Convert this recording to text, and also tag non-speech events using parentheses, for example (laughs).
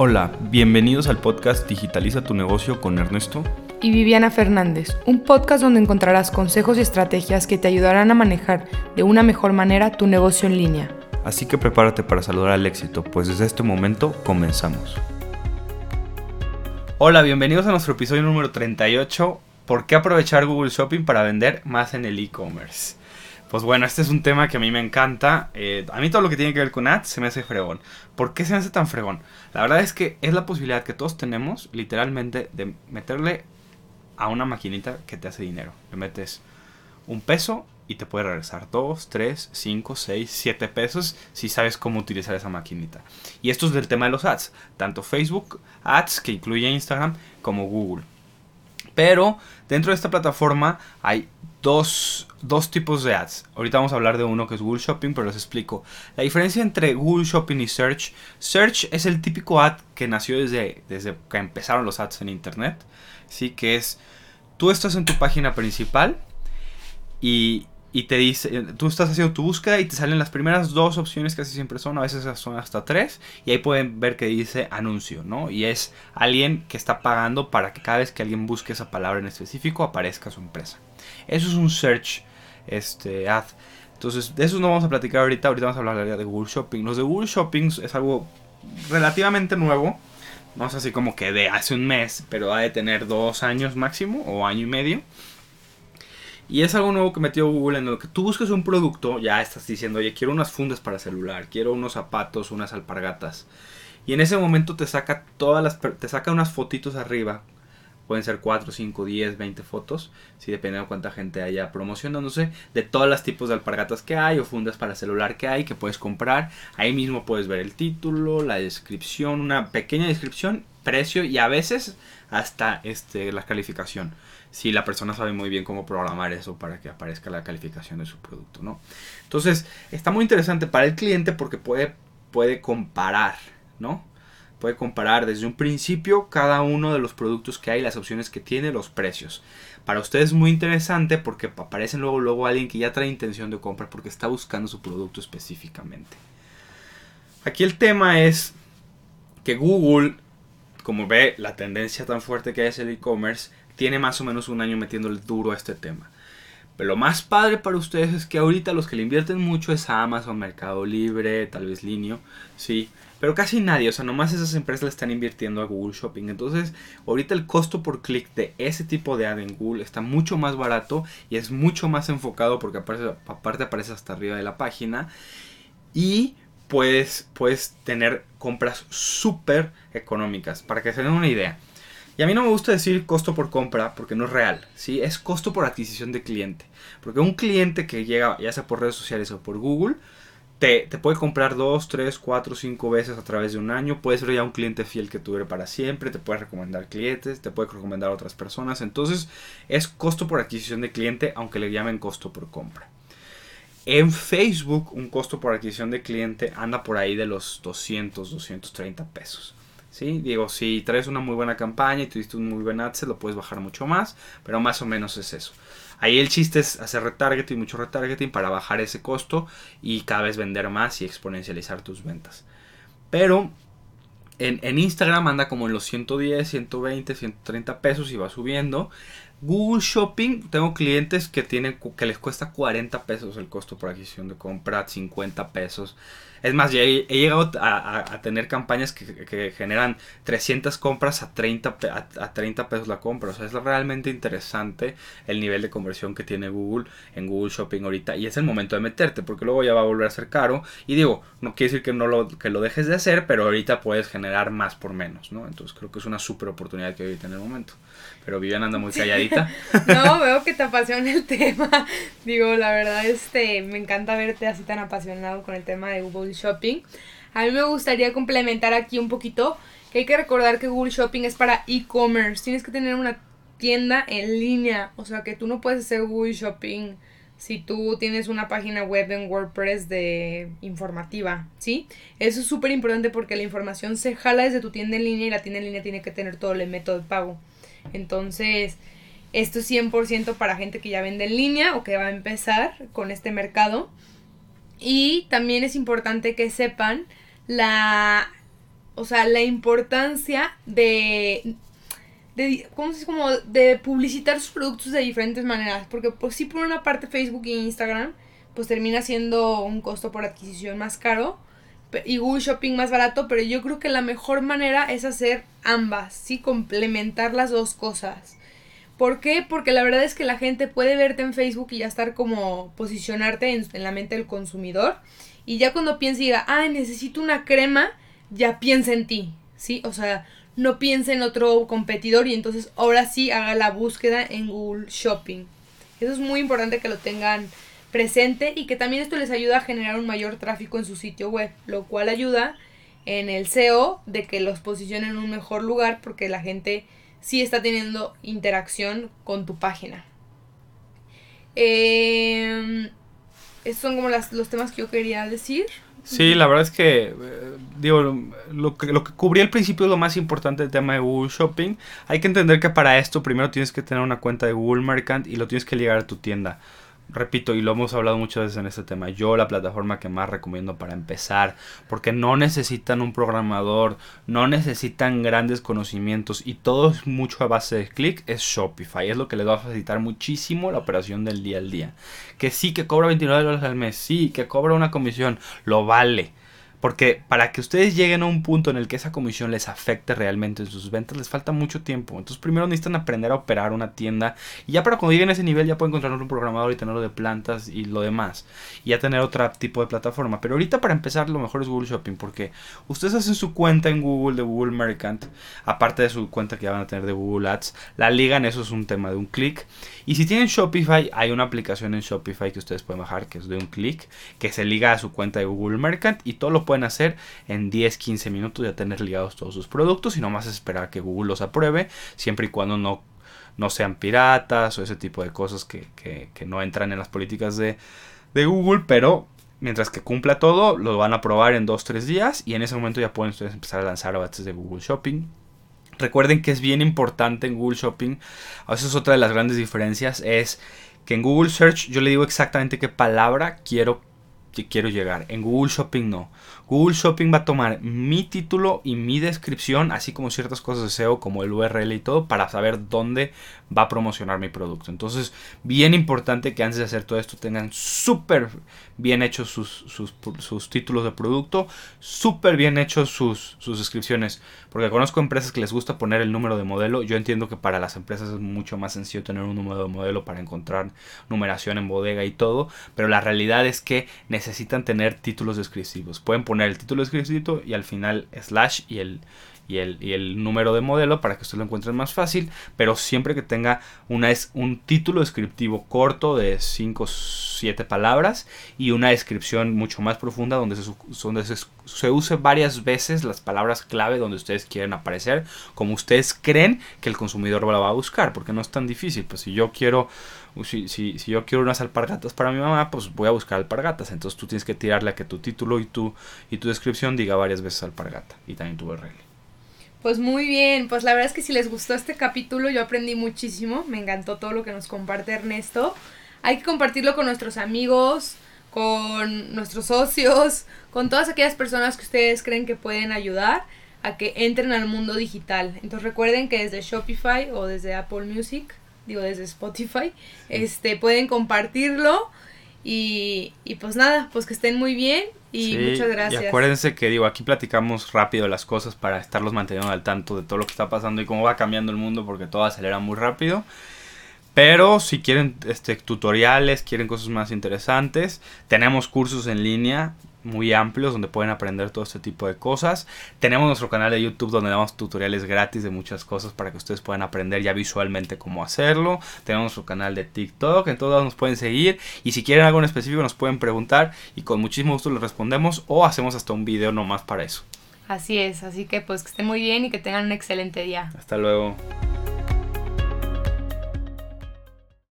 Hola, bienvenidos al podcast Digitaliza tu negocio con Ernesto y Viviana Fernández, un podcast donde encontrarás consejos y estrategias que te ayudarán a manejar de una mejor manera tu negocio en línea. Así que prepárate para saludar al éxito, pues desde este momento comenzamos. Hola, bienvenidos a nuestro episodio número 38, ¿por qué aprovechar Google Shopping para vender más en el e-commerce? Pues bueno, este es un tema que a mí me encanta. Eh, a mí todo lo que tiene que ver con ads se me hace fregón. ¿Por qué se me hace tan fregón? La verdad es que es la posibilidad que todos tenemos, literalmente, de meterle a una maquinita que te hace dinero. Le metes un peso y te puede regresar 2, 3, 5, 6, 7 pesos si sabes cómo utilizar esa maquinita. Y esto es del tema de los ads. Tanto Facebook Ads, que incluye Instagram, como Google. Pero dentro de esta plataforma hay dos, tipos de ads. Ahorita vamos a hablar de uno que es Google Shopping, pero les explico. La diferencia entre Google Shopping y Search. Search es el típico ad que nació desde, desde que empezaron los ads en Internet. Sí, que es, tú estás en tu página principal y y te dice, tú estás haciendo tu búsqueda y te salen las primeras dos opciones, casi siempre son, a veces son hasta tres, y ahí pueden ver que dice anuncio, ¿no? Y es alguien que está pagando para que cada vez que alguien busque esa palabra en específico aparezca su empresa. Eso es un search este, ad. Entonces, de eso no vamos a platicar ahorita, ahorita vamos a hablar de Google Shopping. Los de Google Shopping es algo relativamente nuevo, no es así como que de hace un mes, pero ha de tener dos años máximo o año y medio. Y es algo nuevo que metió Google en lo que tú buscas un producto, ya estás diciendo, oye, quiero unas fundas para celular, quiero unos zapatos, unas alpargatas. Y en ese momento te saca todas las te saca unas fotitos arriba. Pueden ser 4, 5, 10, 20 fotos, si depende de cuánta gente haya promocionándose, de todos los tipos de alpargatas que hay o fundas para celular que hay que puedes comprar. Ahí mismo puedes ver el título, la descripción, una pequeña descripción, precio y a veces hasta este, la calificación si la persona sabe muy bien cómo programar eso para que aparezca la calificación de su producto, ¿no? Entonces, está muy interesante para el cliente porque puede, puede comparar, ¿no? Puede comparar desde un principio cada uno de los productos que hay, las opciones que tiene, los precios. Para usted es muy interesante porque aparece luego, luego alguien que ya trae intención de compra porque está buscando su producto específicamente. Aquí el tema es que Google, como ve la tendencia tan fuerte que es el e-commerce, tiene más o menos un año metiéndole duro a este tema. Pero lo más padre para ustedes es que ahorita los que le invierten mucho es Amazon, Mercado Libre, tal vez Linio, sí. Pero casi nadie, o sea, nomás esas empresas le están invirtiendo a Google Shopping. Entonces, ahorita el costo por clic de ese tipo de ad en Google está mucho más barato y es mucho más enfocado porque aparte, aparte aparece hasta arriba de la página. Y puedes, puedes tener compras súper económicas. Para que se den una idea. Y a mí no me gusta decir costo por compra porque no es real, ¿sí? Es costo por adquisición de cliente. Porque un cliente que llega, ya sea por redes sociales o por Google, te, te, puede comprar dos, tres, cuatro, cinco veces a través de un año. Puede ser ya un cliente fiel que tuviera para siempre. Te puede recomendar clientes, te puede recomendar a otras personas. Entonces es costo por adquisición de cliente, aunque le llamen costo por compra. En Facebook, un costo por adquisición de cliente anda por ahí de los 200, 230 pesos. ¿Sí? Digo, si traes una muy buena campaña y tuviste un muy buen ads, lo puedes bajar mucho más, pero más o menos es eso. Ahí el chiste es hacer retargeting, mucho retargeting para bajar ese costo y cada vez vender más y exponencializar tus ventas. Pero en, en, Instagram anda como en los 110, 120, 130 pesos y va subiendo. Google Shopping, tengo clientes que tienen que les cuesta 40 pesos el costo por adquisición de compra, 50 pesos. Es más, ya he, llegado a, tener campañas que, generan 300 compras a 30, a, 30 pesos la compra. O sea, es realmente interesante el nivel de conversión que tiene Google en Google Shopping ahorita. Y es el momento de meterte, porque luego ya va a volver a ser caro. Y digo, no quiere decir que, no lo, que lo dejes de hacer, pero ahorita puedes generar más por menos, ¿no? Entonces creo que es una súper oportunidad que ahorita en el momento. Pero Vivian anda muy calladita. (laughs) no, veo que te apasiona el tema. Digo, la verdad, este, me encanta verte así tan apasionado con el tema de Google Shopping. A mí me gustaría complementar aquí un poquito que hay que recordar que Google Shopping es para e-commerce. Tienes que tener una tienda en línea. O sea que tú no puedes hacer Google Shopping si tú tienes una página web en WordPress de informativa, ¿sí? Eso es súper importante porque la información se jala desde tu tienda en línea y la tienda en línea tiene que tener todo el método de pago. Entonces, esto es 100% para gente que ya vende en línea o que va a empezar con este mercado. Y también es importante que sepan la o sea, la importancia de de, ¿cómo se como de publicitar sus productos de diferentes maneras, porque pues sí por una parte Facebook e Instagram pues termina siendo un costo por adquisición más caro y Google Shopping más barato, pero yo creo que la mejor manera es hacer ambas, sí, complementar las dos cosas. ¿Por qué? Porque la verdad es que la gente puede verte en Facebook y ya estar como posicionarte en, la mente del consumidor. Y ya cuando piensa y diga, ah, necesito una crema, ya piensa en ti, ¿sí? O sea, no piense en otro competidor y entonces ahora sí haga la búsqueda en Google Shopping. Eso es muy importante que lo tengan presente y que también esto les ayuda a generar un mayor tráfico en su sitio web, lo cual ayuda en el SEO de que los posicionen en un mejor lugar porque la gente sí está teniendo interacción con tu página. Eh, estos son como los temas que yo quería decir. Sí, la verdad es que, eh, digo, lo que, lo que cubrí al principio es lo más importante del tema de Google Shopping. Hay que entender que para esto primero tienes que tener una cuenta de Google Merchant y lo tienes que ligar a tu tienda repito, y lo hemos hablado muchas veces en este tema, yo la plataforma que más recomiendo para empezar, porque no necesitan un programador, no necesitan grandes conocimientos y todo es mucho a base de clic, es Shopify, es lo que les va a facilitar muchísimo la operación del día al día. Que sí, que cobra 29 dólares al mes, sí, que cobra una comisión, lo vale. Porque para que ustedes lleguen a un punto en el que esa comisión les afecte realmente en sus ventas, les falta mucho tiempo. Entonces primero necesitan aprender a operar una tienda. Y ya para cuando lleguen a ese nivel ya pueden encontrar un programador y tenerlo de plantas y lo demás. Y ya tener otro tipo de plataforma. Pero ahorita para empezar lo mejor es Google Shopping. Porque ustedes hacen su cuenta en Google de Google Merchant. Aparte de su cuenta que ya van a tener de Google Ads. La ligan, eso es un tema de un clic. Y si tienen Shopify, hay una aplicación en Shopify que ustedes pueden bajar que es de un clic. Que se liga a su cuenta de Google Merchant. Y todo lo pueden hacer en 10-15 minutos ya tener ligados todos sus productos y no más esperar que Google los apruebe siempre y cuando no, no sean piratas o ese tipo de cosas que, no entran en las políticas de, Google, pero mientras que cumpla todo, lo van a probar en 2-3 días y en ese momento ya pueden ustedes empezar a lanzar avances de Google Shopping. Recuerden que es bien importante en Google Shopping, a veces otra de las grandes diferencias es que en Google Search yo le digo exactamente qué palabra quiero quiero llegar. En Google Shopping no. Google Shopping va a tomar mi título y mi descripción, así como ciertas cosas de SEO como el URL y todo, para saber dónde va a promocionar mi producto. Entonces, bien importante que antes de hacer todo esto tengan súper bien hechos sus, sus, títulos de producto, súper bien hechos sus, sus descripciones. Porque conozco empresas que les gusta poner el número de modelo. Yo entiendo que para las empresas es mucho más sencillo tener un número de modelo para encontrar numeración en bodega y todo. Pero la realidad es que necesitan tener títulos descriptivos. Pueden el título descriptivo y al final slash y el, y el, y el número de modelo para que usted lo encuentre más fácil, pero siempre que tenga una, es, un título descriptivo corto de 5 o 7 palabras y una descripción mucho más profunda donde, se, donde se, se, use varias veces las palabras clave donde ustedes quieren aparecer, como ustedes creen que el consumidor lo va a buscar, porque no es tan difícil. Pues si yo quiero si, si, si, yo quiero unas alpargatas para mi mamá, pues voy a buscar alpargatas. Entonces tú tienes que tirarle a que tu título y tu, y tu descripción diga varias veces alpargata y también tu URL. Pues muy bien, pues la verdad es que si les gustó este capítulo yo aprendí muchísimo, me encantó todo lo que nos comparte Ernesto. Hay que compartirlo con nuestros amigos, con nuestros socios, con todas aquellas personas que ustedes creen que pueden ayudar a que entren al mundo digital. Entonces recuerden que desde Shopify o desde Apple Music, digo desde Spotify, este pueden compartirlo y, y pues nada, pues que estén muy bien y muchas gracias. Y acuérdense que digo, aquí platicamos rápido las cosas para estarlos manteniendo al tanto de todo lo que está pasando y cómo va cambiando el mundo porque todo acelera muy rápido. Pero si quieren este, tutoriales, quieren cosas más interesantes, tenemos cursos en línea muy amplios donde pueden aprender todo este tipo de cosas. Tenemos nuestro canal de YouTube donde damos tutoriales gratis de muchas cosas para que ustedes puedan aprender ya visualmente cómo hacerlo. Tenemos nuestro canal de TikTok, en todos nos pueden seguir y si quieren algo en específico nos pueden preguntar y con muchísimo gusto les respondemos o hacemos hasta un video nomás para eso. Así es, así que pues que estén muy bien y que tengan un excelente día. Hasta luego.